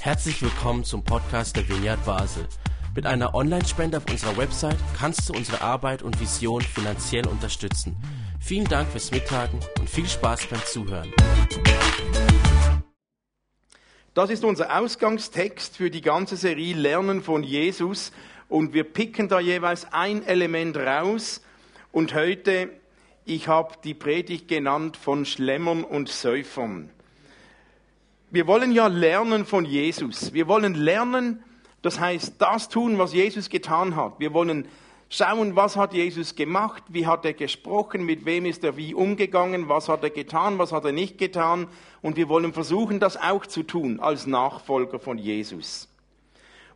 Herzlich willkommen zum Podcast der Vineyard Basel. Mit einer Online-Spende auf unserer Website kannst du unsere Arbeit und Vision finanziell unterstützen. Vielen Dank fürs Mittagen und viel Spaß beim Zuhören. Das ist unser Ausgangstext für die ganze Serie Lernen von Jesus und wir picken da jeweils ein Element raus und heute, ich habe die Predigt genannt von Schlemmern und Säufern. Wir wollen ja lernen von Jesus. Wir wollen lernen, das heißt das tun, was Jesus getan hat. Wir wollen schauen, was hat Jesus gemacht, wie hat er gesprochen, mit wem ist er wie umgegangen, was hat er getan, was hat er nicht getan. Und wir wollen versuchen, das auch zu tun als Nachfolger von Jesus.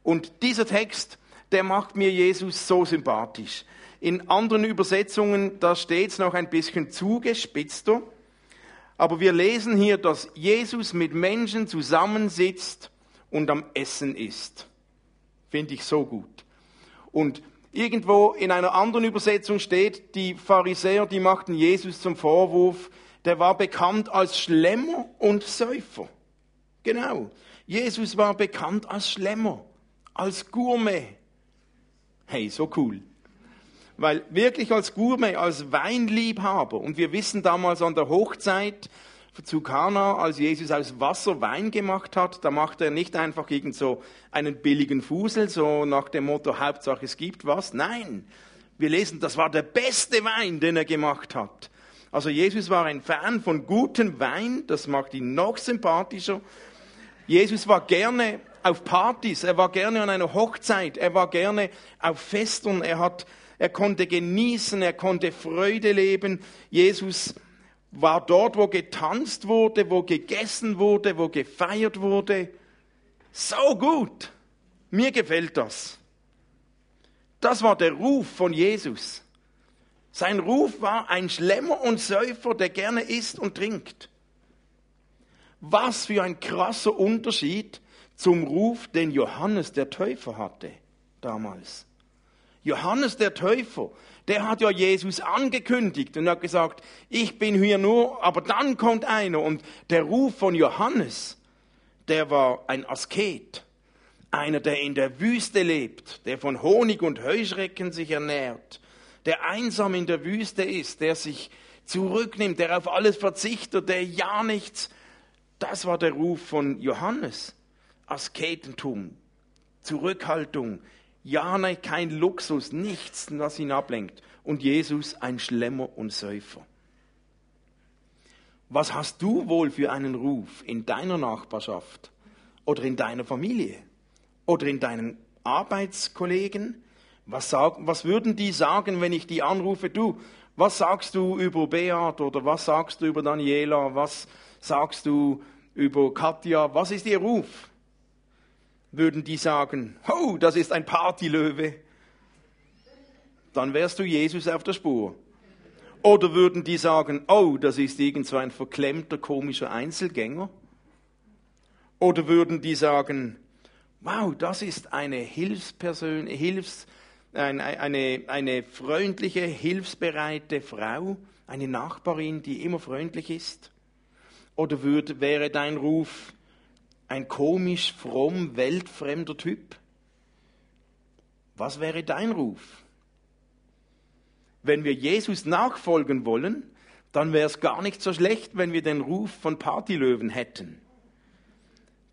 Und dieser Text, der macht mir Jesus so sympathisch. In anderen Übersetzungen, da steht es noch ein bisschen zugespitzter. Aber wir lesen hier, dass Jesus mit Menschen zusammensitzt und am Essen ist. Finde ich so gut. Und Irgendwo in einer anderen Übersetzung steht, die Pharisäer, die machten Jesus zum Vorwurf, der war bekannt als Schlemmer und Säufer. Genau. Jesus war bekannt als Schlemmer, als Gourmet. Hey, so cool. Weil wirklich als Gourmet, als Weinliebhaber. Und wir wissen damals an der Hochzeit, zu Kana, als Jesus aus Wasser Wein gemacht hat, da macht er nicht einfach irgend so einen billigen Fusel, so nach dem Motto, Hauptsache es gibt was. Nein, wir lesen, das war der beste Wein, den er gemacht hat. Also Jesus war ein Fan von gutem Wein, das macht ihn noch sympathischer. Jesus war gerne auf Partys, er war gerne an einer Hochzeit, er war gerne auf Festen, er hat, er konnte genießen, er konnte Freude leben. Jesus war dort, wo getanzt wurde, wo gegessen wurde, wo gefeiert wurde. So gut. Mir gefällt das. Das war der Ruf von Jesus. Sein Ruf war ein Schlemmer und Säufer, der gerne isst und trinkt. Was für ein krasser Unterschied zum Ruf, den Johannes der Täufer hatte damals. Johannes der Täufer, der hat ja Jesus angekündigt und hat gesagt, ich bin hier nur, aber dann kommt einer. Und der Ruf von Johannes, der war ein Asket, einer, der in der Wüste lebt, der von Honig und Heuschrecken sich ernährt, der einsam in der Wüste ist, der sich zurücknimmt, der auf alles verzichtet, der ja nichts. Das war der Ruf von Johannes. Asketentum, Zurückhaltung, ja, nein, kein Luxus, nichts, was ihn ablenkt. Und Jesus ein Schlemmer und Säufer. Was hast du wohl für einen Ruf in deiner Nachbarschaft oder in deiner Familie oder in deinen Arbeitskollegen? Was, sag, was würden die sagen, wenn ich die anrufe? Du, was sagst du über Beat oder was sagst du über Daniela? Was sagst du über Katja? Was ist ihr Ruf? Würden die sagen, oh, das ist ein Partylöwe, dann wärst du Jesus auf der Spur. Oder würden die sagen, oh, das ist irgend so ein verklemmter, komischer Einzelgänger? Oder würden die sagen, wow, das ist eine Hilfsperson, Hilfs, eine, eine, eine freundliche, hilfsbereite Frau, eine Nachbarin, die immer freundlich ist? Oder würd, wäre dein Ruf, ein komisch, fromm, weltfremder Typ? Was wäre dein Ruf? Wenn wir Jesus nachfolgen wollen, dann wäre es gar nicht so schlecht, wenn wir den Ruf von Partylöwen hätten.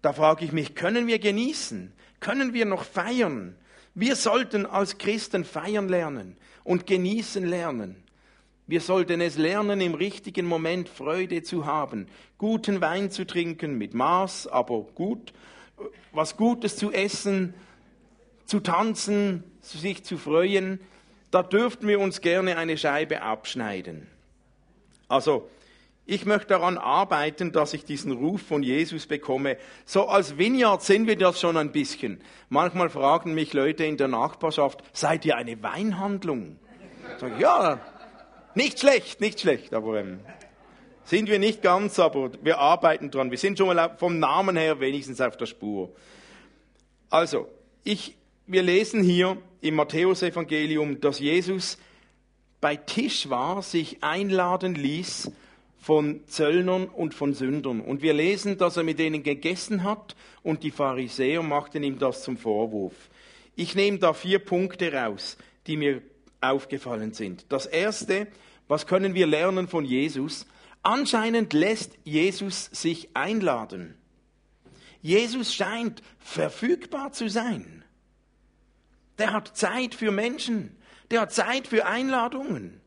Da frage ich mich, können wir genießen? Können wir noch feiern? Wir sollten als Christen feiern lernen und genießen lernen. Wir sollten es lernen, im richtigen Moment Freude zu haben, guten Wein zu trinken, mit Maß, aber gut, was Gutes zu essen, zu tanzen, sich zu freuen. Da dürften wir uns gerne eine Scheibe abschneiden. Also, ich möchte daran arbeiten, dass ich diesen Ruf von Jesus bekomme. So als Vineyard sind wir das schon ein bisschen. Manchmal fragen mich Leute in der Nachbarschaft, seid ihr eine Weinhandlung? Ich sage, ja, nicht schlecht, nicht schlecht, aber ähm, sind wir nicht ganz, aber wir arbeiten dran. Wir sind schon mal vom Namen her wenigstens auf der Spur. Also, ich, wir lesen hier im Matthäusevangelium, dass Jesus bei Tisch war, sich einladen ließ von Zöllnern und von Sündern. Und wir lesen, dass er mit denen gegessen hat und die Pharisäer machten ihm das zum Vorwurf. Ich nehme da vier Punkte raus, die mir aufgefallen sind. Das erste, was können wir lernen von Jesus? Anscheinend lässt Jesus sich einladen. Jesus scheint verfügbar zu sein. Der hat Zeit für Menschen. Der hat Zeit für Einladungen.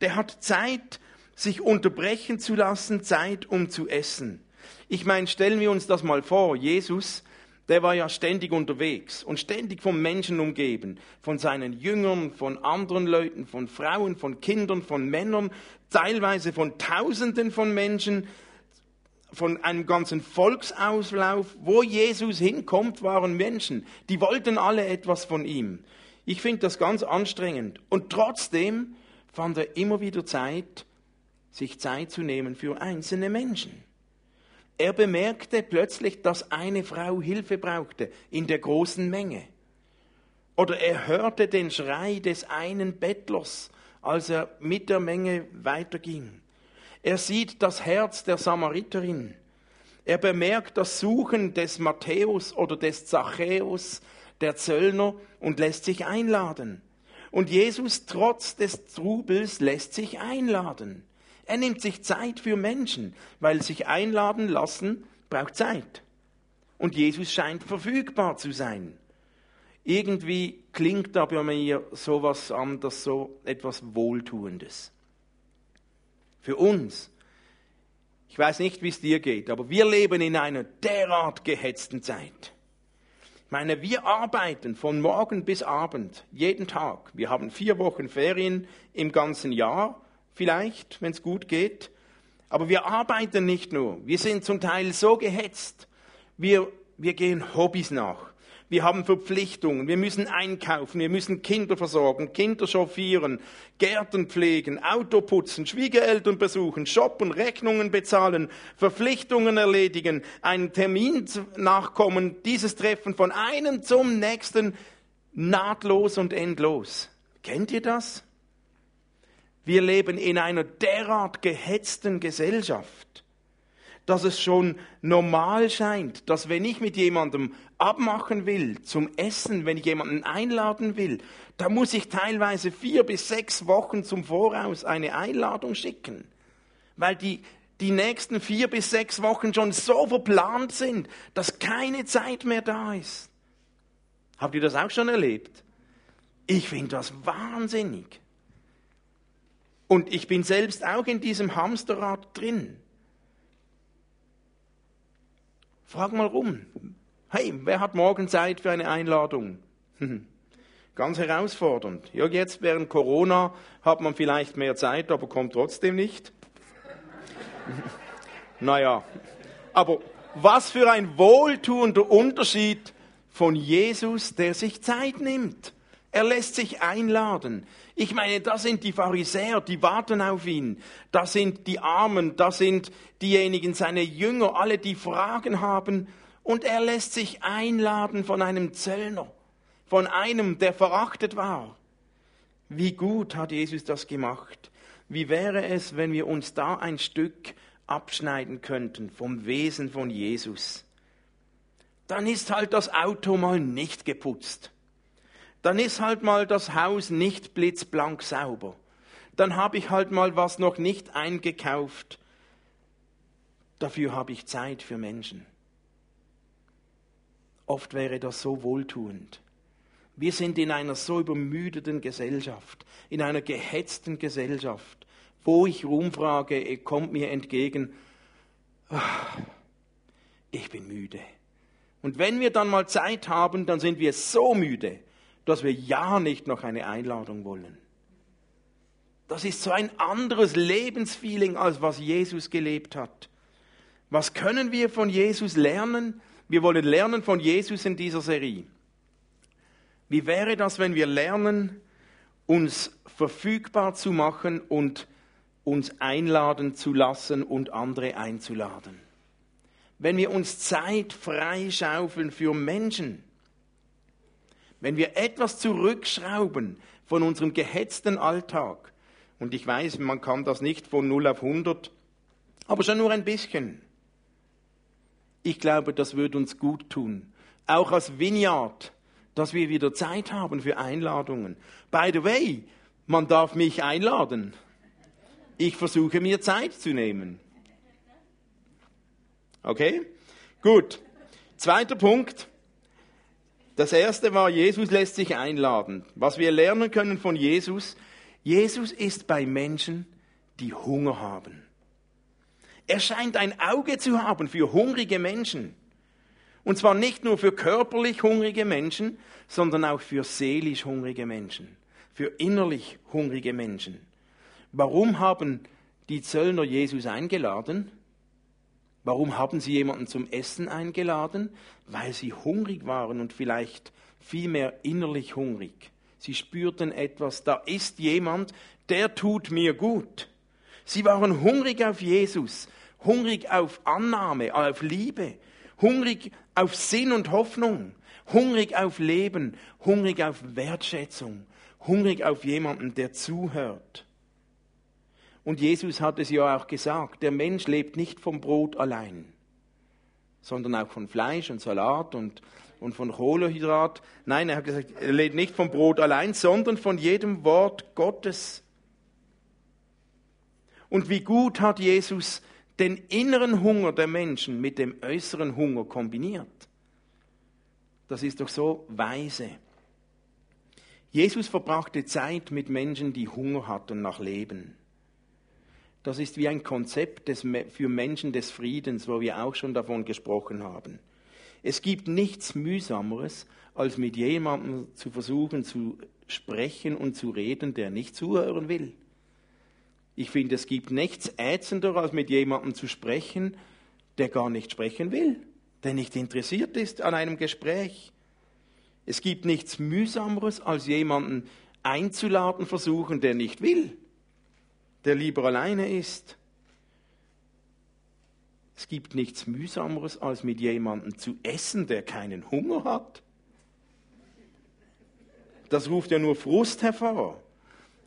Der hat Zeit, sich unterbrechen zu lassen, Zeit, um zu essen. Ich meine, stellen wir uns das mal vor. Jesus, der war ja ständig unterwegs und ständig von Menschen umgeben, von seinen Jüngern, von anderen Leuten, von Frauen, von Kindern, von Männern, teilweise von Tausenden von Menschen, von einem ganzen Volksauslauf. Wo Jesus hinkommt, waren Menschen, die wollten alle etwas von ihm. Ich finde das ganz anstrengend. Und trotzdem fand er immer wieder Zeit, sich Zeit zu nehmen für einzelne Menschen. Er bemerkte plötzlich, dass eine Frau Hilfe brauchte in der großen Menge. Oder er hörte den Schrei des einen Bettlers, als er mit der Menge weiterging. Er sieht das Herz der Samariterin. Er bemerkt das Suchen des Matthäus oder des Zachäus, der Zöllner, und lässt sich einladen. Und Jesus trotz des Trubels lässt sich einladen. Er nimmt sich Zeit für Menschen, weil sich einladen lassen braucht Zeit. Und Jesus scheint verfügbar zu sein. Irgendwie klingt da bei mir sowas an, das so etwas Wohltuendes. Für uns. Ich weiß nicht, wie es dir geht, aber wir leben in einer derart gehetzten Zeit. Ich meine, wir arbeiten von morgen bis Abend, jeden Tag. Wir haben vier Wochen Ferien im ganzen Jahr vielleicht, wenn es gut geht. Aber wir arbeiten nicht nur. Wir sind zum Teil so gehetzt. Wir, wir gehen Hobbys nach. Wir haben Verpflichtungen. Wir müssen einkaufen. Wir müssen Kinder versorgen, Kinder chauffieren, Gärten pflegen, Auto putzen, Schwiegereltern besuchen, shoppen, Rechnungen bezahlen, Verpflichtungen erledigen, einen Termin nachkommen, dieses Treffen von einem zum nächsten nahtlos und endlos. Kennt ihr das? Wir leben in einer derart gehetzten Gesellschaft, dass es schon normal scheint, dass wenn ich mit jemandem abmachen will zum Essen, wenn ich jemanden einladen will, da muss ich teilweise vier bis sechs Wochen zum Voraus eine Einladung schicken, weil die, die nächsten vier bis sechs Wochen schon so verplant sind, dass keine Zeit mehr da ist. Habt ihr das auch schon erlebt? Ich finde das wahnsinnig. Und ich bin selbst auch in diesem Hamsterrad drin. Frag mal rum. Hey, wer hat morgen Zeit für eine Einladung? Ganz herausfordernd. Ja, jetzt während Corona hat man vielleicht mehr Zeit, aber kommt trotzdem nicht. naja, aber was für ein wohltuender Unterschied von Jesus, der sich Zeit nimmt. Er lässt sich einladen. Ich meine, da sind die Pharisäer, die warten auf ihn. Da sind die Armen, da sind diejenigen, seine Jünger, alle, die Fragen haben. Und er lässt sich einladen von einem Zöllner, von einem, der verachtet war. Wie gut hat Jesus das gemacht? Wie wäre es, wenn wir uns da ein Stück abschneiden könnten vom Wesen von Jesus? Dann ist halt das Auto mal nicht geputzt dann ist halt mal das Haus nicht blitzblank sauber. Dann habe ich halt mal was noch nicht eingekauft. Dafür habe ich Zeit für Menschen. Oft wäre das so wohltuend. Wir sind in einer so übermüdeten Gesellschaft, in einer gehetzten Gesellschaft, wo ich rumfrage, kommt mir entgegen, ach, ich bin müde. Und wenn wir dann mal Zeit haben, dann sind wir so müde, dass wir ja nicht noch eine Einladung wollen. Das ist so ein anderes Lebensfeeling, als was Jesus gelebt hat. Was können wir von Jesus lernen? Wir wollen lernen von Jesus in dieser Serie. Wie wäre das, wenn wir lernen, uns verfügbar zu machen und uns einladen zu lassen und andere einzuladen? Wenn wir uns Zeit freischaufeln für Menschen, wenn wir etwas zurückschrauben von unserem gehetzten Alltag, und ich weiß, man kann das nicht von 0 auf 100 Aber schon nur ein bisschen. Ich glaube, das würde uns gut tun. Auch als Vineyard, dass wir wieder Zeit haben für Einladungen. By the way, man darf mich einladen. Ich versuche mir Zeit zu nehmen. Okay? Gut. Zweiter Punkt. Das erste war, Jesus lässt sich einladen. Was wir lernen können von Jesus, Jesus ist bei Menschen, die Hunger haben. Er scheint ein Auge zu haben für hungrige Menschen. Und zwar nicht nur für körperlich hungrige Menschen, sondern auch für seelisch hungrige Menschen, für innerlich hungrige Menschen. Warum haben die Zöllner Jesus eingeladen? Warum haben sie jemanden zum Essen eingeladen? Weil sie hungrig waren und vielleicht vielmehr innerlich hungrig. Sie spürten etwas, da ist jemand, der tut mir gut. Sie waren hungrig auf Jesus, hungrig auf Annahme, auf Liebe, hungrig auf Sinn und Hoffnung, hungrig auf Leben, hungrig auf Wertschätzung, hungrig auf jemanden, der zuhört. Und Jesus hat es ja auch gesagt, der Mensch lebt nicht vom Brot allein, sondern auch von Fleisch und Salat und, und von Kohlenhydrat. Nein, er hat gesagt, er lebt nicht vom Brot allein, sondern von jedem Wort Gottes. Und wie gut hat Jesus den inneren Hunger der Menschen mit dem äußeren Hunger kombiniert. Das ist doch so weise. Jesus verbrachte Zeit mit Menschen, die Hunger hatten nach Leben. Das ist wie ein Konzept des, für Menschen des Friedens, wo wir auch schon davon gesprochen haben. Es gibt nichts Mühsameres, als mit jemandem zu versuchen zu sprechen und zu reden, der nicht zuhören will. Ich finde, es gibt nichts ätzender, als mit jemandem zu sprechen, der gar nicht sprechen will, der nicht interessiert ist an einem Gespräch. Es gibt nichts mühsameres, als jemanden einzuladen versuchen, der nicht will der lieber alleine ist. Es gibt nichts mühsameres, als mit jemandem zu essen, der keinen Hunger hat. Das ruft ja nur Frust hervor.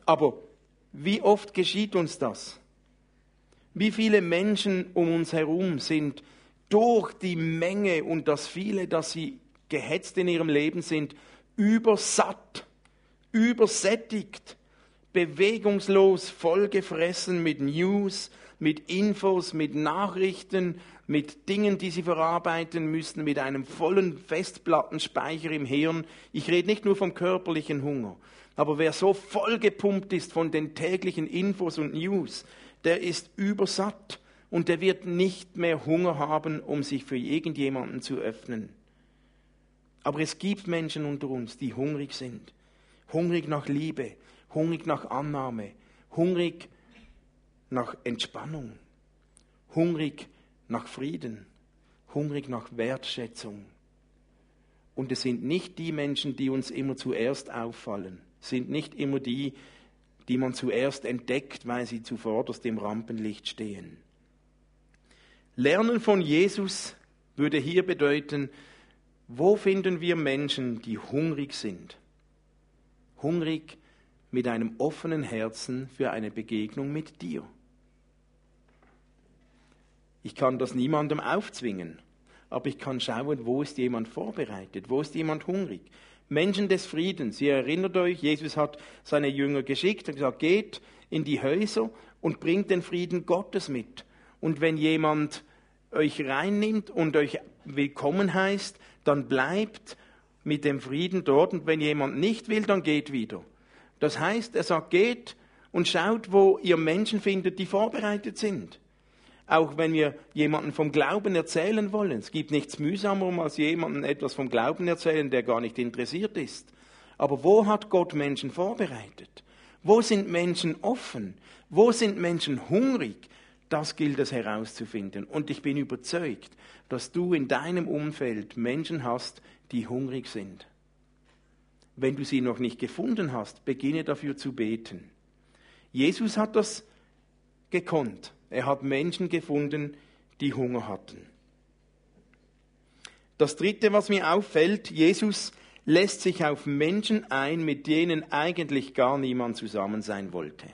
Aber wie oft geschieht uns das? Wie viele Menschen um uns herum sind durch die Menge und das viele, dass sie gehetzt in ihrem Leben sind, übersatt, übersättigt bewegungslos, vollgefressen mit News, mit Infos, mit Nachrichten, mit Dingen, die sie verarbeiten müssen, mit einem vollen Festplattenspeicher im Hirn. Ich rede nicht nur vom körperlichen Hunger, aber wer so vollgepumpt ist von den täglichen Infos und News, der ist übersatt und der wird nicht mehr Hunger haben, um sich für irgendjemanden zu öffnen. Aber es gibt Menschen unter uns, die hungrig sind. Hungrig nach Liebe, hungrig nach Annahme, hungrig nach Entspannung, hungrig nach Frieden, hungrig nach Wertschätzung. Und es sind nicht die Menschen, die uns immer zuerst auffallen, sind nicht immer die, die man zuerst entdeckt, weil sie zuvorderst im Rampenlicht stehen. Lernen von Jesus würde hier bedeuten, wo finden wir Menschen, die hungrig sind? Hungrig mit einem offenen Herzen für eine Begegnung mit dir. Ich kann das niemandem aufzwingen, aber ich kann schauen, wo ist jemand vorbereitet, wo ist jemand hungrig. Menschen des Friedens, ihr erinnert euch, Jesus hat seine Jünger geschickt und gesagt, geht in die Häuser und bringt den Frieden Gottes mit. Und wenn jemand euch reinnimmt und euch willkommen heißt, dann bleibt mit dem Frieden dort und wenn jemand nicht will, dann geht wieder. Das heißt, er sagt, geht und schaut, wo ihr Menschen findet, die vorbereitet sind. Auch wenn wir jemanden vom Glauben erzählen wollen. Es gibt nichts mühsamer, als jemanden etwas vom Glauben erzählen, der gar nicht interessiert ist. Aber wo hat Gott Menschen vorbereitet? Wo sind Menschen offen? Wo sind Menschen hungrig? Das gilt es herauszufinden. Und ich bin überzeugt, dass du in deinem Umfeld Menschen hast, die hungrig sind. Wenn du sie noch nicht gefunden hast, beginne dafür zu beten. Jesus hat das gekonnt. Er hat Menschen gefunden, die Hunger hatten. Das Dritte, was mir auffällt, Jesus lässt sich auf Menschen ein, mit denen eigentlich gar niemand zusammen sein wollte.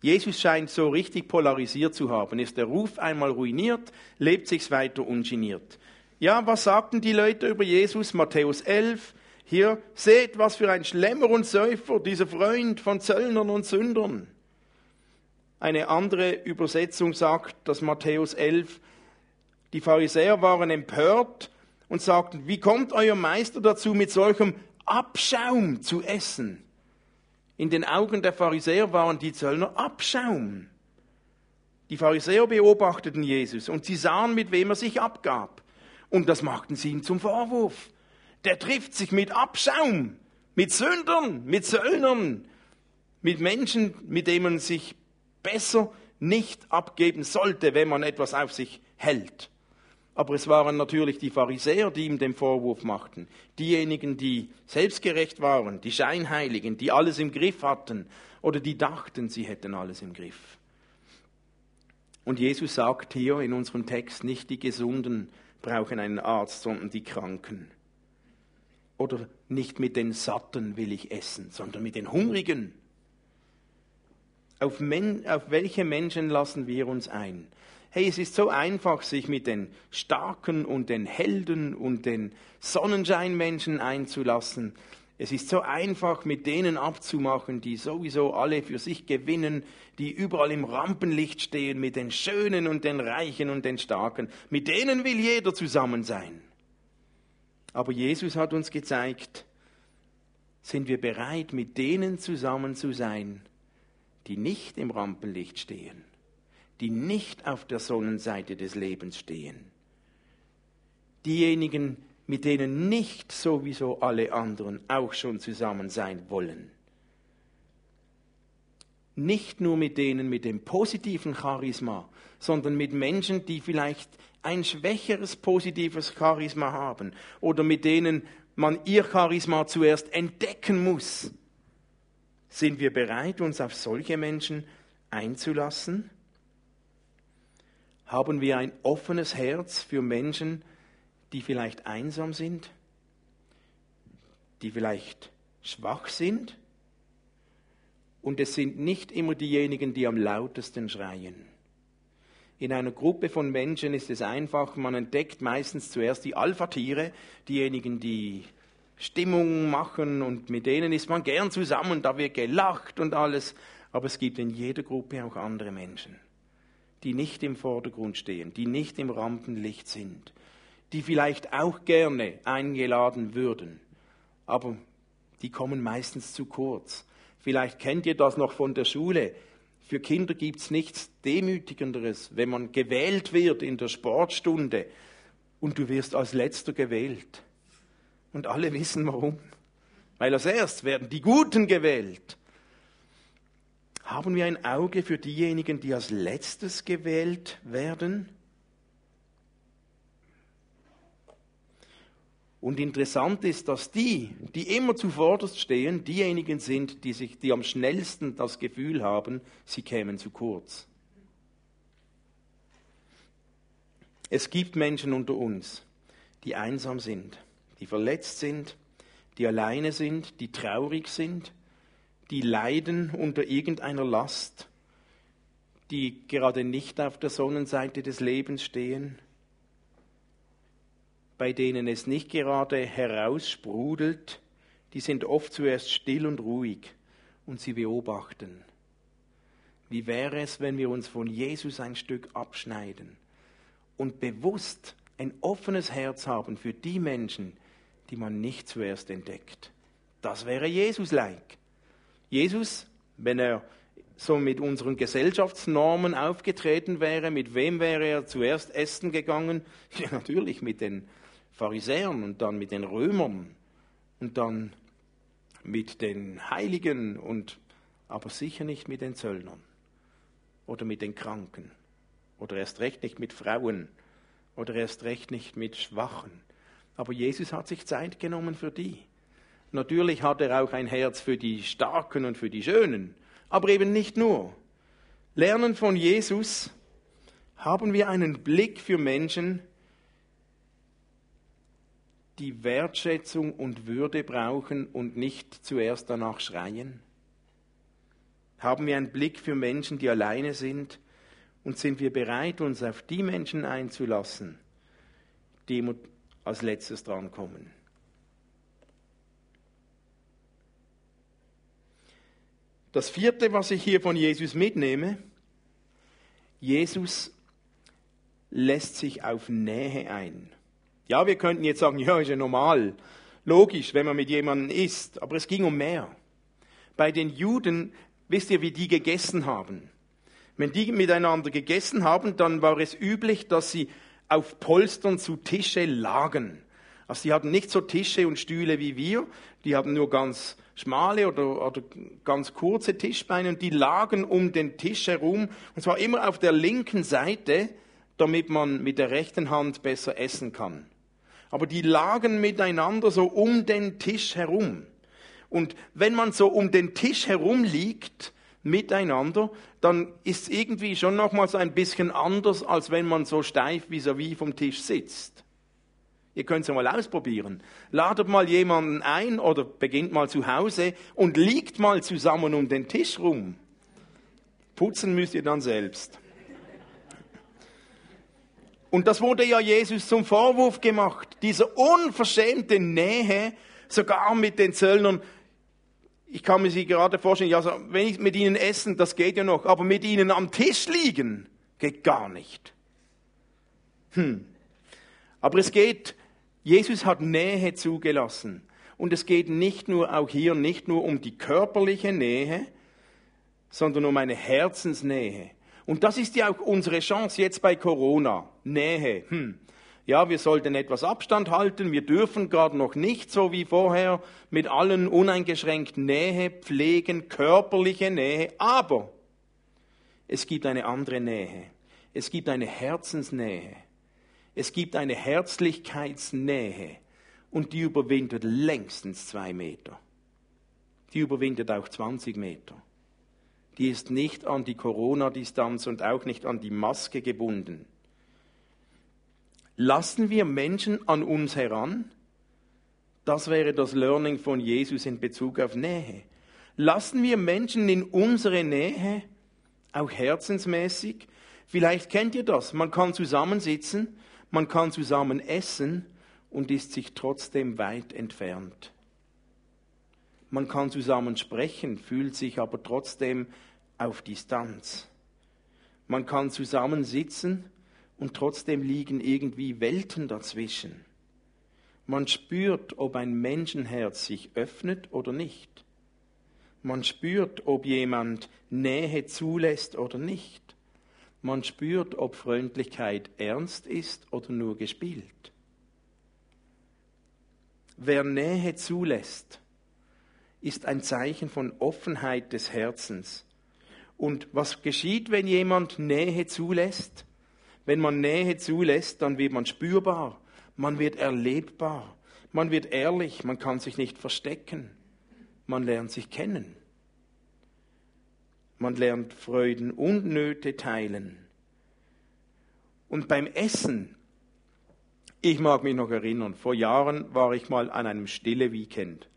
Jesus scheint so richtig polarisiert zu haben. Ist der Ruf einmal ruiniert, lebt sich's weiter ungeniert. Ja, was sagten die Leute über Jesus? Matthäus 11. Hier, seht, was für ein Schlemmer und Säufer, dieser Freund von Zöllnern und Sündern. Eine andere Übersetzung sagt, dass Matthäus 11, die Pharisäer waren empört und sagten, wie kommt euer Meister dazu, mit solchem Abschaum zu essen? In den Augen der Pharisäer waren die Zöllner Abschaum. Die Pharisäer beobachteten Jesus und sie sahen, mit wem er sich abgab. Und das machten sie ihm zum Vorwurf. Der trifft sich mit Abschaum, mit Sündern, mit Zöllnern, mit Menschen, mit denen man sich besser nicht abgeben sollte, wenn man etwas auf sich hält. Aber es waren natürlich die Pharisäer, die ihm den Vorwurf machten. Diejenigen, die selbstgerecht waren, die Scheinheiligen, die alles im Griff hatten oder die dachten, sie hätten alles im Griff. Und Jesus sagt hier in unserem Text, nicht die Gesunden brauchen einen Arzt, sondern die Kranken. Oder nicht mit den Satten will ich essen, sondern mit den Hungrigen. Auf, men, auf welche Menschen lassen wir uns ein? Hey, es ist so einfach, sich mit den Starken und den Helden und den Sonnenscheinmenschen einzulassen. Es ist so einfach, mit denen abzumachen, die sowieso alle für sich gewinnen, die überall im Rampenlicht stehen, mit den Schönen und den Reichen und den Starken. Mit denen will jeder zusammen sein. Aber Jesus hat uns gezeigt, sind wir bereit, mit denen zusammen zu sein, die nicht im Rampenlicht stehen, die nicht auf der Sonnenseite des Lebens stehen. Diejenigen, mit denen nicht sowieso alle anderen auch schon zusammen sein wollen. Nicht nur mit denen mit dem positiven Charisma, sondern mit Menschen, die vielleicht ein schwächeres positives Charisma haben oder mit denen man ihr Charisma zuerst entdecken muss sind wir bereit, uns auf solche Menschen einzulassen? Haben wir ein offenes Herz für Menschen, die vielleicht einsam sind, die vielleicht schwach sind? Und es sind nicht immer diejenigen, die am lautesten schreien. In einer Gruppe von Menschen ist es einfach, man entdeckt meistens zuerst die Alpha-Tiere, diejenigen, die Stimmung machen und mit denen ist man gern zusammen, da wird gelacht und alles. Aber es gibt in jeder Gruppe auch andere Menschen, die nicht im Vordergrund stehen, die nicht im Rampenlicht sind, die vielleicht auch gerne eingeladen würden, aber die kommen meistens zu kurz. Vielleicht kennt ihr das noch von der Schule. Für Kinder gibt es nichts Demütigenderes, wenn man gewählt wird in der Sportstunde und du wirst als letzter gewählt. Und alle wissen warum. Weil als erst werden die Guten gewählt. Haben wir ein Auge für diejenigen, die als letztes gewählt werden? Und interessant ist, dass die, die immer zuvorderst stehen, diejenigen sind, die, sich, die am schnellsten das Gefühl haben, sie kämen zu kurz. Es gibt Menschen unter uns, die einsam sind die verletzt sind, die alleine sind, die traurig sind, die leiden unter irgendeiner Last, die gerade nicht auf der Sonnenseite des Lebens stehen, bei denen es nicht gerade heraussprudelt, die sind oft zuerst still und ruhig und sie beobachten. Wie wäre es, wenn wir uns von Jesus ein Stück abschneiden und bewusst ein offenes Herz haben für die Menschen, die man nicht zuerst entdeckt. Das wäre Jesus-like. Jesus, wenn er so mit unseren Gesellschaftsnormen aufgetreten wäre, mit wem wäre er zuerst essen gegangen? Ja, natürlich mit den Pharisäern und dann mit den Römern und dann mit den Heiligen und aber sicher nicht mit den Zöllnern oder mit den Kranken oder erst recht nicht mit Frauen oder erst recht nicht mit Schwachen aber Jesus hat sich Zeit genommen für die. Natürlich hat er auch ein Herz für die Starken und für die Schönen, aber eben nicht nur. Lernen von Jesus haben wir einen Blick für Menschen, die Wertschätzung und Würde brauchen und nicht zuerst danach schreien? Haben wir einen Blick für Menschen, die alleine sind? Und sind wir bereit, uns auf die Menschen einzulassen, die als letztes drankommen? Das vierte, was ich hier von Jesus mitnehme, Jesus lässt sich auf Nähe ein. Ja, wir könnten jetzt sagen, ja, ist ja normal, logisch, wenn man mit jemandem isst, aber es ging um mehr. Bei den Juden, wisst ihr, wie die gegessen haben? Wenn die miteinander gegessen haben, dann war es üblich, dass sie auf Polstern zu Tische lagen. Also sie hatten nicht so Tische und Stühle wie wir, die haben nur ganz schmale oder, oder ganz kurze Tischbeine und die lagen um den Tisch herum und zwar immer auf der linken Seite, damit man mit der rechten Hand besser essen kann. Aber die lagen miteinander so um den Tisch herum. Und wenn man so um den Tisch herum liegt, miteinander, dann ist es irgendwie schon nochmal ein bisschen anders, als wenn man so steif vis-à-vis -vis vom Tisch sitzt. Ihr könnt es ja mal ausprobieren. Ladet mal jemanden ein oder beginnt mal zu Hause und liegt mal zusammen um den Tisch rum. Putzen müsst ihr dann selbst. Und das wurde ja Jesus zum Vorwurf gemacht. Diese unverschämte Nähe, sogar mit den Zöllnern. Ich kann mir sie gerade vorstellen, also wenn ich mit ihnen essen, das geht ja noch, aber mit ihnen am Tisch liegen, geht gar nicht. Hm. Aber es geht Jesus hat Nähe zugelassen. Und es geht nicht nur, auch hier, nicht nur um die körperliche Nähe, sondern um eine Herzensnähe. Und das ist ja auch unsere Chance jetzt bei Corona. Nähe. Hm. Ja, wir sollten etwas Abstand halten. Wir dürfen gerade noch nicht so wie vorher mit allen uneingeschränkt Nähe pflegen, körperliche Nähe. Aber es gibt eine andere Nähe. Es gibt eine Herzensnähe. Es gibt eine Herzlichkeitsnähe und die überwindet längstens zwei Meter. Die überwindet auch 20 Meter. Die ist nicht an die Corona-Distanz und auch nicht an die Maske gebunden. Lassen wir Menschen an uns heran? Das wäre das Learning von Jesus in Bezug auf Nähe. Lassen wir Menschen in unsere Nähe, auch herzensmäßig? Vielleicht kennt ihr das. Man kann zusammensitzen man kann zusammen essen und ist sich trotzdem weit entfernt. Man kann zusammen sprechen, fühlt sich aber trotzdem auf Distanz. Man kann zusammen sitzen und trotzdem liegen irgendwie Welten dazwischen. Man spürt, ob ein Menschenherz sich öffnet oder nicht. Man spürt, ob jemand Nähe zulässt oder nicht. Man spürt, ob Freundlichkeit ernst ist oder nur gespielt. Wer Nähe zulässt, ist ein Zeichen von Offenheit des Herzens. Und was geschieht, wenn jemand Nähe zulässt? Wenn man Nähe zulässt, dann wird man spürbar, man wird erlebbar, man wird ehrlich, man kann sich nicht verstecken, man lernt sich kennen. Man lernt Freuden und Nöte teilen. Und beim Essen, ich mag mich noch erinnern, vor Jahren war ich mal an einem stille Weekend.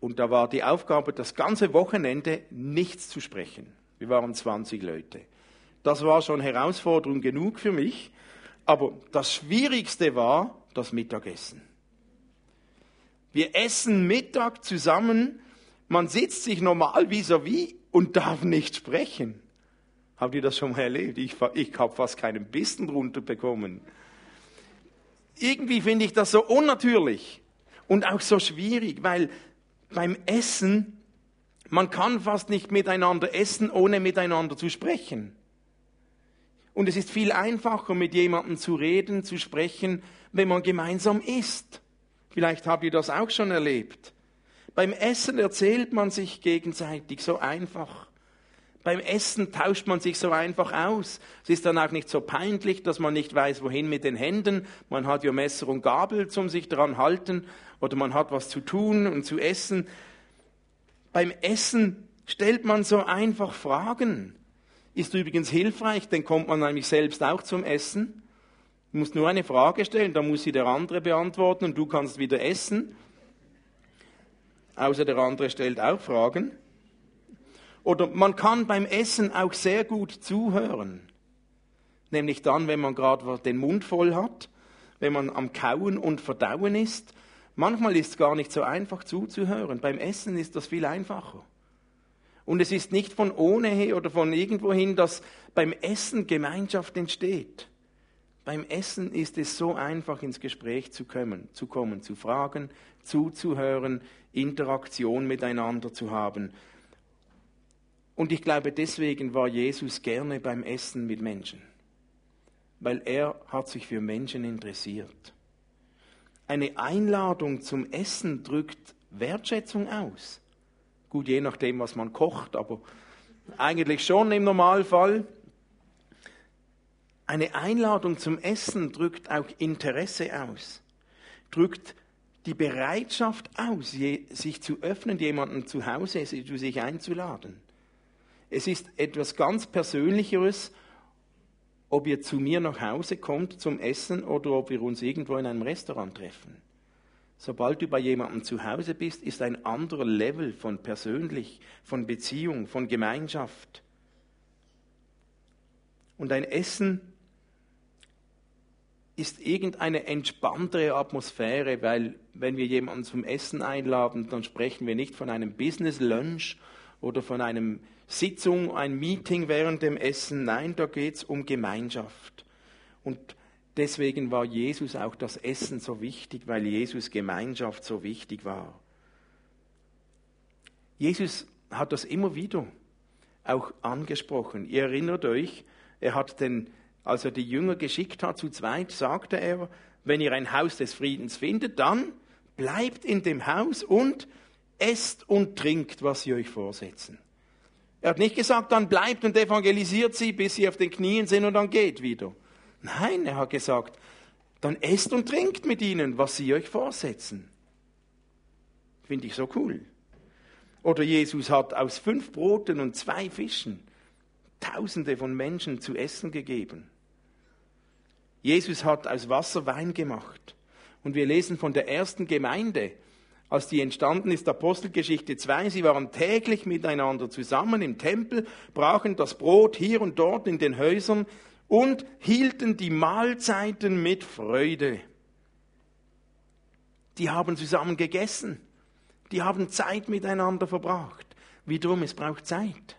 Und da war die Aufgabe, das ganze Wochenende nichts zu sprechen. Wir waren 20 Leute. Das war schon Herausforderung genug für mich. Aber das Schwierigste war das Mittagessen. Wir essen Mittag zusammen. Man sitzt sich normal vis-à-vis -vis und darf nicht sprechen. Habt ihr das schon mal erlebt? Ich, ich habe fast keinen Bissen drunter bekommen. Irgendwie finde ich das so unnatürlich und auch so schwierig, weil beim Essen, man kann fast nicht miteinander essen, ohne miteinander zu sprechen. Und es ist viel einfacher, mit jemandem zu reden, zu sprechen, wenn man gemeinsam isst. Vielleicht habt ihr das auch schon erlebt. Beim Essen erzählt man sich gegenseitig so einfach. Beim Essen tauscht man sich so einfach aus. Es ist dann auch nicht so peinlich, dass man nicht weiß, wohin mit den Händen. Man hat ja Messer und Gabel zum sich dran halten oder man hat was zu tun und zu essen. Beim Essen stellt man so einfach Fragen. Ist übrigens hilfreich, dann kommt man nämlich selbst auch zum Essen. Du musst nur eine Frage stellen, dann muss sie der andere beantworten und du kannst wieder essen außer der andere stellt auch Fragen. Oder man kann beim Essen auch sehr gut zuhören. Nämlich dann, wenn man gerade den Mund voll hat, wenn man am Kauen und Verdauen ist. Manchmal ist es gar nicht so einfach zuzuhören. Beim Essen ist das viel einfacher. Und es ist nicht von ohne oder von irgendwohin, dass beim Essen Gemeinschaft entsteht. Beim Essen ist es so einfach, ins Gespräch zu kommen, zu kommen, zu fragen, zuzuhören, Interaktion miteinander zu haben. Und ich glaube, deswegen war Jesus gerne beim Essen mit Menschen, weil er hat sich für Menschen interessiert. Eine Einladung zum Essen drückt Wertschätzung aus. Gut, je nachdem, was man kocht, aber eigentlich schon im Normalfall. Eine Einladung zum Essen drückt auch Interesse aus, drückt die Bereitschaft aus, sich zu öffnen, jemanden zu Hause zu sich einzuladen. Es ist etwas ganz Persönlicheres, ob ihr zu mir nach Hause kommt zum Essen oder ob wir uns irgendwo in einem Restaurant treffen. Sobald du bei jemandem zu Hause bist, ist ein anderer Level von persönlich, von Beziehung, von Gemeinschaft. Und ein Essen ist irgendeine entspanntere Atmosphäre, weil wenn wir jemanden zum Essen einladen, dann sprechen wir nicht von einem Business Lunch oder von einem Sitzung, ein Meeting während dem Essen. Nein, da geht es um Gemeinschaft. Und deswegen war Jesus auch das Essen so wichtig, weil Jesus Gemeinschaft so wichtig war. Jesus hat das immer wieder auch angesprochen. Ihr erinnert euch, er hat den als er die Jünger geschickt hat zu zweit, sagte er, wenn ihr ein Haus des Friedens findet, dann bleibt in dem Haus und esst und trinkt, was sie euch vorsetzen. Er hat nicht gesagt, dann bleibt und evangelisiert sie, bis sie auf den Knien sind und dann geht wieder. Nein, er hat gesagt, dann esst und trinkt mit ihnen, was sie euch vorsetzen. Finde ich so cool. Oder Jesus hat aus fünf Broten und zwei Fischen Tausende von Menschen zu essen gegeben. Jesus hat aus Wasser Wein gemacht. Und wir lesen von der ersten Gemeinde, als die entstanden ist, Apostelgeschichte 2, sie waren täglich miteinander zusammen im Tempel, brachen das Brot hier und dort in den Häusern und hielten die Mahlzeiten mit Freude. Die haben zusammen gegessen, die haben Zeit miteinander verbracht. Wiederum, es braucht Zeit.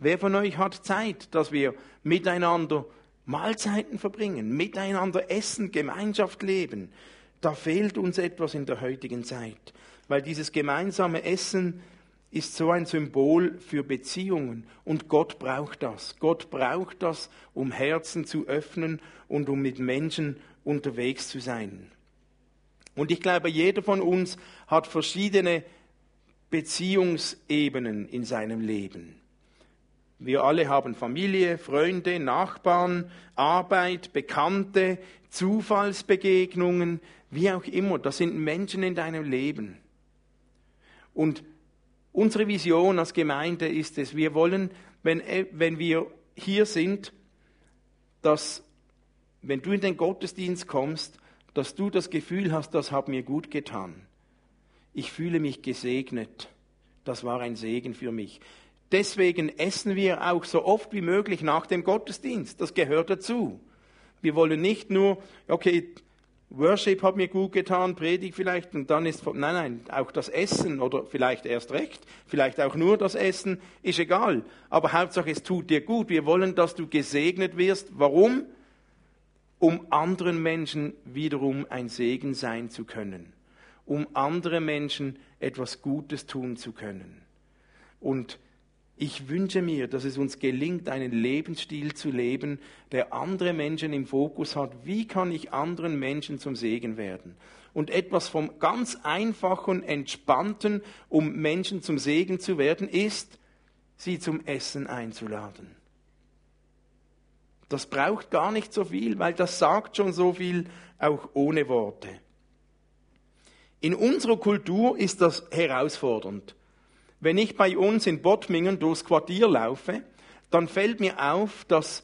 Wer von euch hat Zeit, dass wir miteinander Mahlzeiten verbringen, miteinander essen, Gemeinschaft leben. Da fehlt uns etwas in der heutigen Zeit, weil dieses gemeinsame Essen ist so ein Symbol für Beziehungen und Gott braucht das. Gott braucht das, um Herzen zu öffnen und um mit Menschen unterwegs zu sein. Und ich glaube, jeder von uns hat verschiedene Beziehungsebenen in seinem Leben. Wir alle haben Familie, Freunde, Nachbarn, Arbeit, Bekannte, Zufallsbegegnungen, wie auch immer. Das sind Menschen in deinem Leben. Und unsere Vision als Gemeinde ist es, wir wollen, wenn, wenn wir hier sind, dass, wenn du in den Gottesdienst kommst, dass du das Gefühl hast, das hat mir gut getan. Ich fühle mich gesegnet. Das war ein Segen für mich. Deswegen essen wir auch so oft wie möglich nach dem Gottesdienst. Das gehört dazu. Wir wollen nicht nur, okay, Worship hat mir gut getan, Predigt vielleicht, und dann ist, nein, nein, auch das Essen oder vielleicht erst recht, vielleicht auch nur das Essen, ist egal. Aber Hauptsache, es tut dir gut. Wir wollen, dass du gesegnet wirst. Warum? Um anderen Menschen wiederum ein Segen sein zu können. Um andere Menschen etwas Gutes tun zu können. Und ich wünsche mir, dass es uns gelingt, einen Lebensstil zu leben, der andere Menschen im Fokus hat. Wie kann ich anderen Menschen zum Segen werden? Und etwas vom ganz einfachen, entspannten, um Menschen zum Segen zu werden, ist, sie zum Essen einzuladen. Das braucht gar nicht so viel, weil das sagt schon so viel, auch ohne Worte. In unserer Kultur ist das herausfordernd. Wenn ich bei uns in Bottmingen durchs Quartier laufe, dann fällt mir auf, dass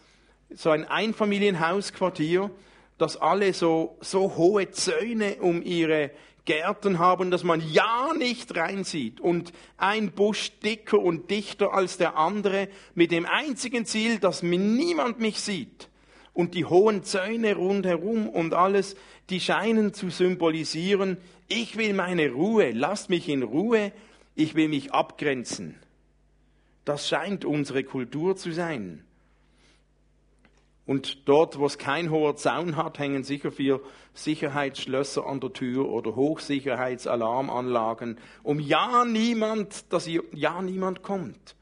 so ein Einfamilienhausquartier, dass alle so, so hohe Zäune um ihre Gärten haben, dass man ja nicht reinsieht und ein Busch dicker und dichter als der andere mit dem einzigen Ziel, dass niemand mich sieht. Und die hohen Zäune rundherum und alles, die scheinen zu symbolisieren, ich will meine Ruhe, lasst mich in Ruhe, ich will mich abgrenzen. Das scheint unsere Kultur zu sein. Und dort, wo es kein hoher Zaun hat, hängen sicher vier Sicherheitsschlösser an der Tür oder Hochsicherheitsalarmanlagen, um ja niemand, dass ja niemand kommt.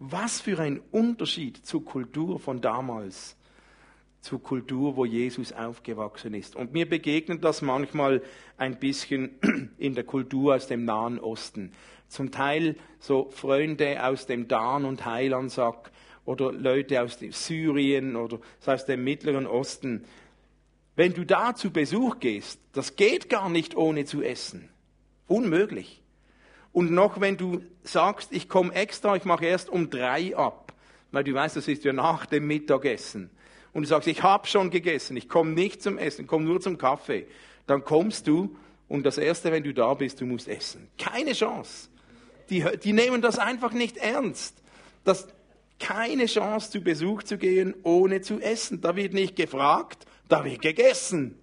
Was für ein Unterschied zur Kultur von damals, zur Kultur, wo Jesus aufgewachsen ist. Und mir begegnet das manchmal ein bisschen in der Kultur aus dem Nahen Osten. Zum Teil so Freunde aus dem Dan- und Heilandsack oder Leute aus Syrien oder aus dem Mittleren Osten. Wenn du da zu Besuch gehst, das geht gar nicht ohne zu essen. Unmöglich. Und noch wenn du sagst, ich komme extra, ich mache erst um drei ab, weil du weißt, das ist ja nach dem Mittagessen. Und du sagst, ich habe schon gegessen, ich komme nicht zum Essen, komme nur zum Kaffee. Dann kommst du und das Erste, wenn du da bist, du musst essen. Keine Chance. Die, die nehmen das einfach nicht ernst. Das, keine Chance, zu Besuch zu gehen, ohne zu essen. Da wird nicht gefragt, da wird gegessen.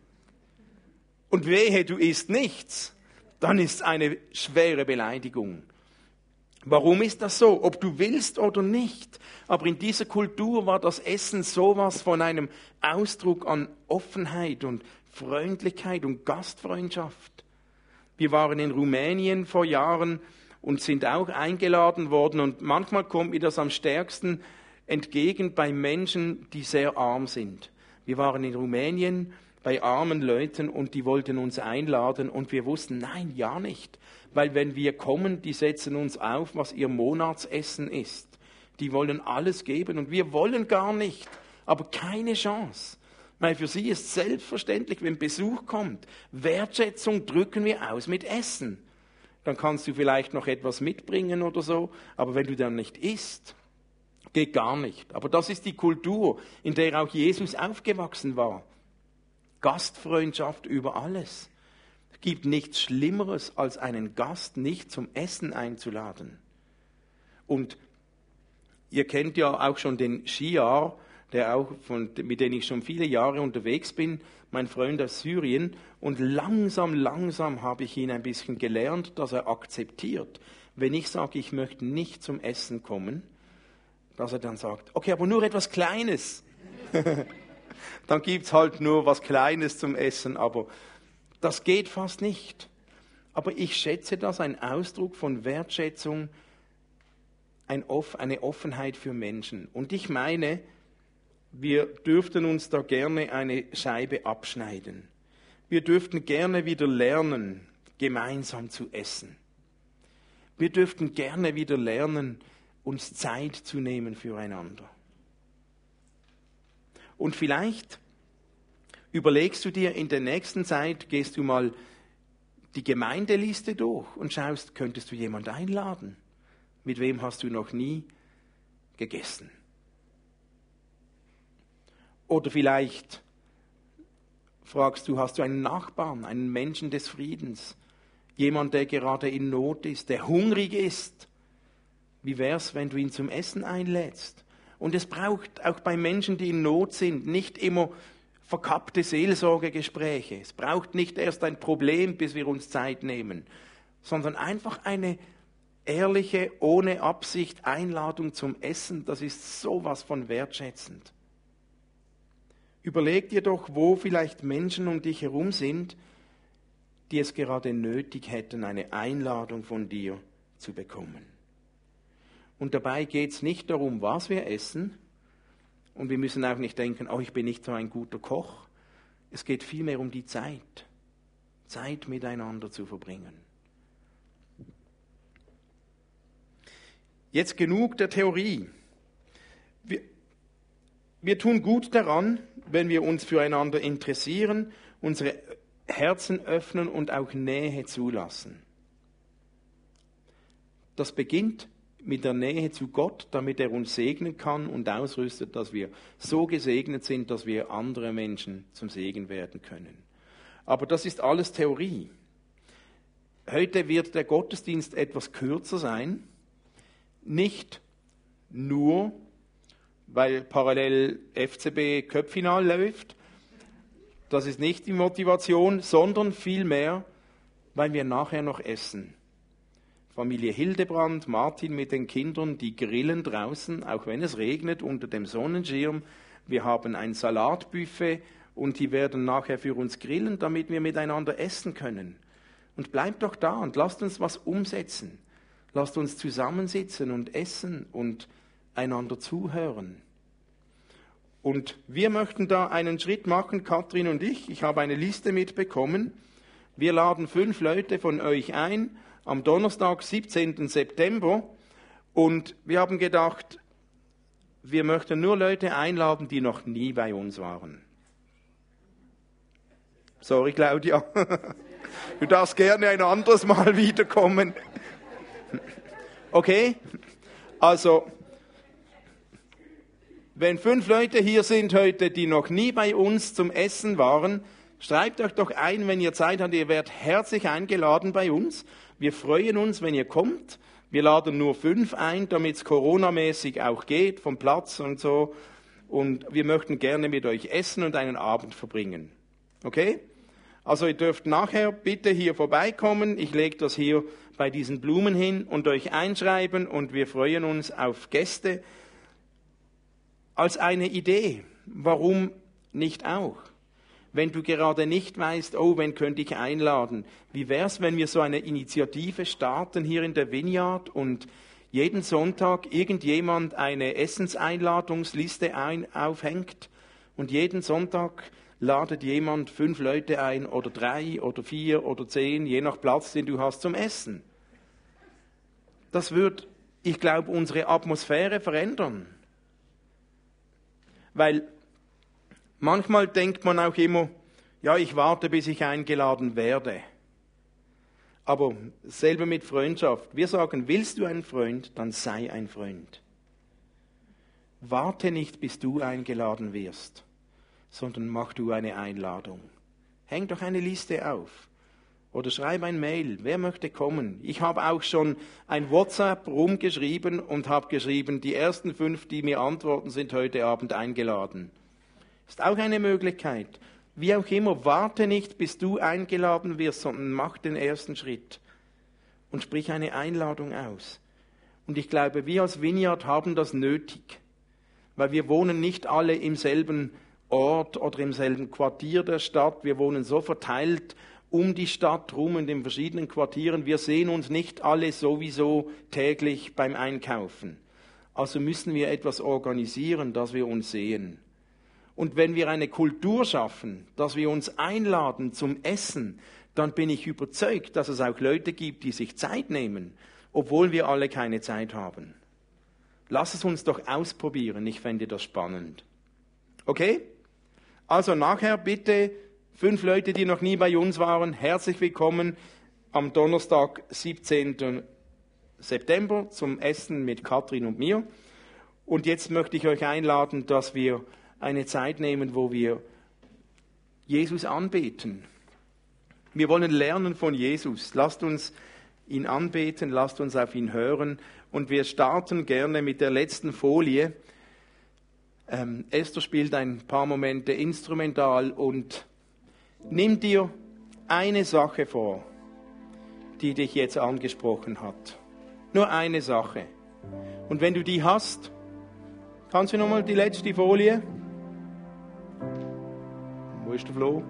Und wehe, du isst nichts, dann ist es eine schwere Beleidigung. Warum ist das so? Ob du willst oder nicht. Aber in dieser Kultur war das Essen sowas von einem Ausdruck an Offenheit und Freundlichkeit und Gastfreundschaft. Wir waren in Rumänien vor Jahren und sind auch eingeladen worden. Und manchmal kommt mir das am stärksten entgegen bei Menschen, die sehr arm sind. Wir waren in Rumänien bei armen Leuten und die wollten uns einladen und wir wussten, nein, ja nicht. Weil wenn wir kommen, die setzen uns auf, was ihr Monatsessen ist. Die wollen alles geben und wir wollen gar nicht, aber keine Chance. Weil für sie ist selbstverständlich, wenn Besuch kommt, Wertschätzung drücken wir aus mit Essen dann kannst du vielleicht noch etwas mitbringen oder so, aber wenn du dann nicht isst, geht gar nicht. Aber das ist die Kultur, in der auch Jesus aufgewachsen war. Gastfreundschaft über alles. Es gibt nichts Schlimmeres, als einen Gast nicht zum Essen einzuladen. Und ihr kennt ja auch schon den Shiar, der auch von, mit dem ich schon viele Jahre unterwegs bin, mein Freund aus Syrien. Und langsam, langsam habe ich ihn ein bisschen gelernt, dass er akzeptiert, wenn ich sage, ich möchte nicht zum Essen kommen, dass er dann sagt, okay, aber nur etwas Kleines. dann gibt es halt nur was Kleines zum Essen, aber das geht fast nicht. Aber ich schätze das ein Ausdruck von Wertschätzung, eine Offenheit für Menschen. Und ich meine, wir dürften uns da gerne eine Scheibe abschneiden. Wir dürften gerne wieder lernen, gemeinsam zu essen. Wir dürften gerne wieder lernen, uns Zeit zu nehmen füreinander. Und vielleicht überlegst du dir in der nächsten Zeit, gehst du mal die Gemeindeliste durch und schaust, könntest du jemand einladen? Mit wem hast du noch nie gegessen? Oder vielleicht fragst du, hast du einen Nachbarn, einen Menschen des Friedens, jemand, der gerade in Not ist, der hungrig ist? Wie wär's, wenn du ihn zum Essen einlädst? Und es braucht auch bei Menschen, die in Not sind, nicht immer verkappte Seelsorgegespräche. Es braucht nicht erst ein Problem, bis wir uns Zeit nehmen, sondern einfach eine ehrliche, ohne Absicht Einladung zum Essen. Das ist sowas von wertschätzend. Überleg dir doch, wo vielleicht Menschen um dich herum sind, die es gerade nötig hätten, eine Einladung von dir zu bekommen. Und dabei geht es nicht darum, was wir essen, und wir müssen auch nicht denken, oh, ich bin nicht so ein guter Koch. Es geht vielmehr um die Zeit, Zeit miteinander zu verbringen. Jetzt genug der Theorie. Wir, wir tun gut daran, wenn wir uns füreinander interessieren, unsere Herzen öffnen und auch Nähe zulassen. Das beginnt mit der Nähe zu Gott, damit er uns segnen kann und ausrüstet, dass wir so gesegnet sind, dass wir andere Menschen zum Segen werden können. Aber das ist alles Theorie. Heute wird der Gottesdienst etwas kürzer sein, nicht nur, weil parallel FCB Köpfinal läuft, das ist nicht die Motivation, sondern vielmehr, weil wir nachher noch essen. Familie Hildebrand, Martin mit den Kindern, die grillen draußen, auch wenn es regnet, unter dem Sonnenschirm. Wir haben ein Salatbuffet und die werden nachher für uns grillen, damit wir miteinander essen können. Und bleibt doch da und lasst uns was umsetzen. Lasst uns zusammensitzen und essen und einander zuhören. Und wir möchten da einen Schritt machen, Kathrin und ich. Ich habe eine Liste mitbekommen. Wir laden fünf Leute von euch ein am Donnerstag, 17. September. Und wir haben gedacht, wir möchten nur Leute einladen, die noch nie bei uns waren. Sorry, Claudia. Du darfst gerne ein anderes Mal wiederkommen. Okay? Also, wenn fünf Leute hier sind heute, die noch nie bei uns zum Essen waren, schreibt euch doch ein, wenn ihr Zeit habt, ihr werdet herzlich eingeladen bei uns. Wir freuen uns, wenn ihr kommt. Wir laden nur fünf ein, damit es coronamäßig auch geht, vom Platz und so. Und wir möchten gerne mit euch essen und einen Abend verbringen. Okay? Also ihr dürft nachher bitte hier vorbeikommen. Ich lege das hier bei diesen Blumen hin und euch einschreiben und wir freuen uns auf Gäste als eine Idee. Warum nicht auch? Wenn du gerade nicht weißt, oh, wen könnte ich einladen? Wie wäre es, wenn wir so eine Initiative starten hier in der Vineyard und jeden Sonntag irgendjemand eine Essenseinladungsliste ein, aufhängt und jeden Sonntag ladet jemand fünf Leute ein oder drei oder vier oder zehn, je nach Platz, den du hast zum Essen. Das wird, ich glaube, unsere Atmosphäre verändern. Weil manchmal denkt man auch immer, ja, ich warte, bis ich eingeladen werde. Aber selber mit Freundschaft. Wir sagen, willst du ein Freund, dann sei ein Freund. Warte nicht, bis du eingeladen wirst, sondern mach du eine Einladung. Häng doch eine Liste auf. Oder schreib ein Mail, wer möchte kommen? Ich habe auch schon ein WhatsApp rumgeschrieben und habe geschrieben, die ersten fünf, die mir antworten, sind heute Abend eingeladen. Ist auch eine Möglichkeit. Wie auch immer, warte nicht, bis du eingeladen wirst, sondern mach den ersten Schritt und sprich eine Einladung aus. Und ich glaube, wir als Vineyard haben das nötig, weil wir wohnen nicht alle im selben Ort oder im selben Quartier der Stadt. Wir wohnen so verteilt um die Stadt rum in den verschiedenen Quartieren. Wir sehen uns nicht alle sowieso täglich beim Einkaufen. Also müssen wir etwas organisieren, dass wir uns sehen. Und wenn wir eine Kultur schaffen, dass wir uns einladen zum Essen, dann bin ich überzeugt, dass es auch Leute gibt, die sich Zeit nehmen, obwohl wir alle keine Zeit haben. Lass es uns doch ausprobieren, ich fände das spannend. Okay? Also nachher bitte Fünf Leute, die noch nie bei uns waren, herzlich willkommen am Donnerstag, 17. September zum Essen mit Katrin und mir. Und jetzt möchte ich euch einladen, dass wir eine Zeit nehmen, wo wir Jesus anbeten. Wir wollen lernen von Jesus. Lasst uns ihn anbeten, lasst uns auf ihn hören. Und wir starten gerne mit der letzten Folie. Ähm, Esther spielt ein paar Momente instrumental und Nimm dir eine Sache vor, die dich jetzt angesprochen hat. Nur eine Sache. Und wenn du die hast, kannst du nochmal die letzte Folie? Wo ist der Flo?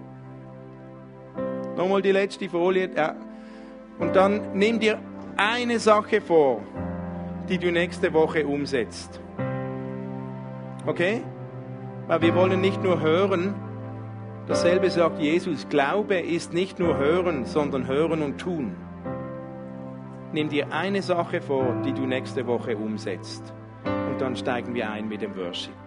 Nochmal die letzte Folie. Ja. Und dann nimm dir eine Sache vor, die du nächste Woche umsetzt. Okay? Weil wir wollen nicht nur hören, Dasselbe sagt Jesus. Glaube ist nicht nur hören, sondern hören und tun. Nimm dir eine Sache vor, die du nächste Woche umsetzt. Und dann steigen wir ein mit dem Worship.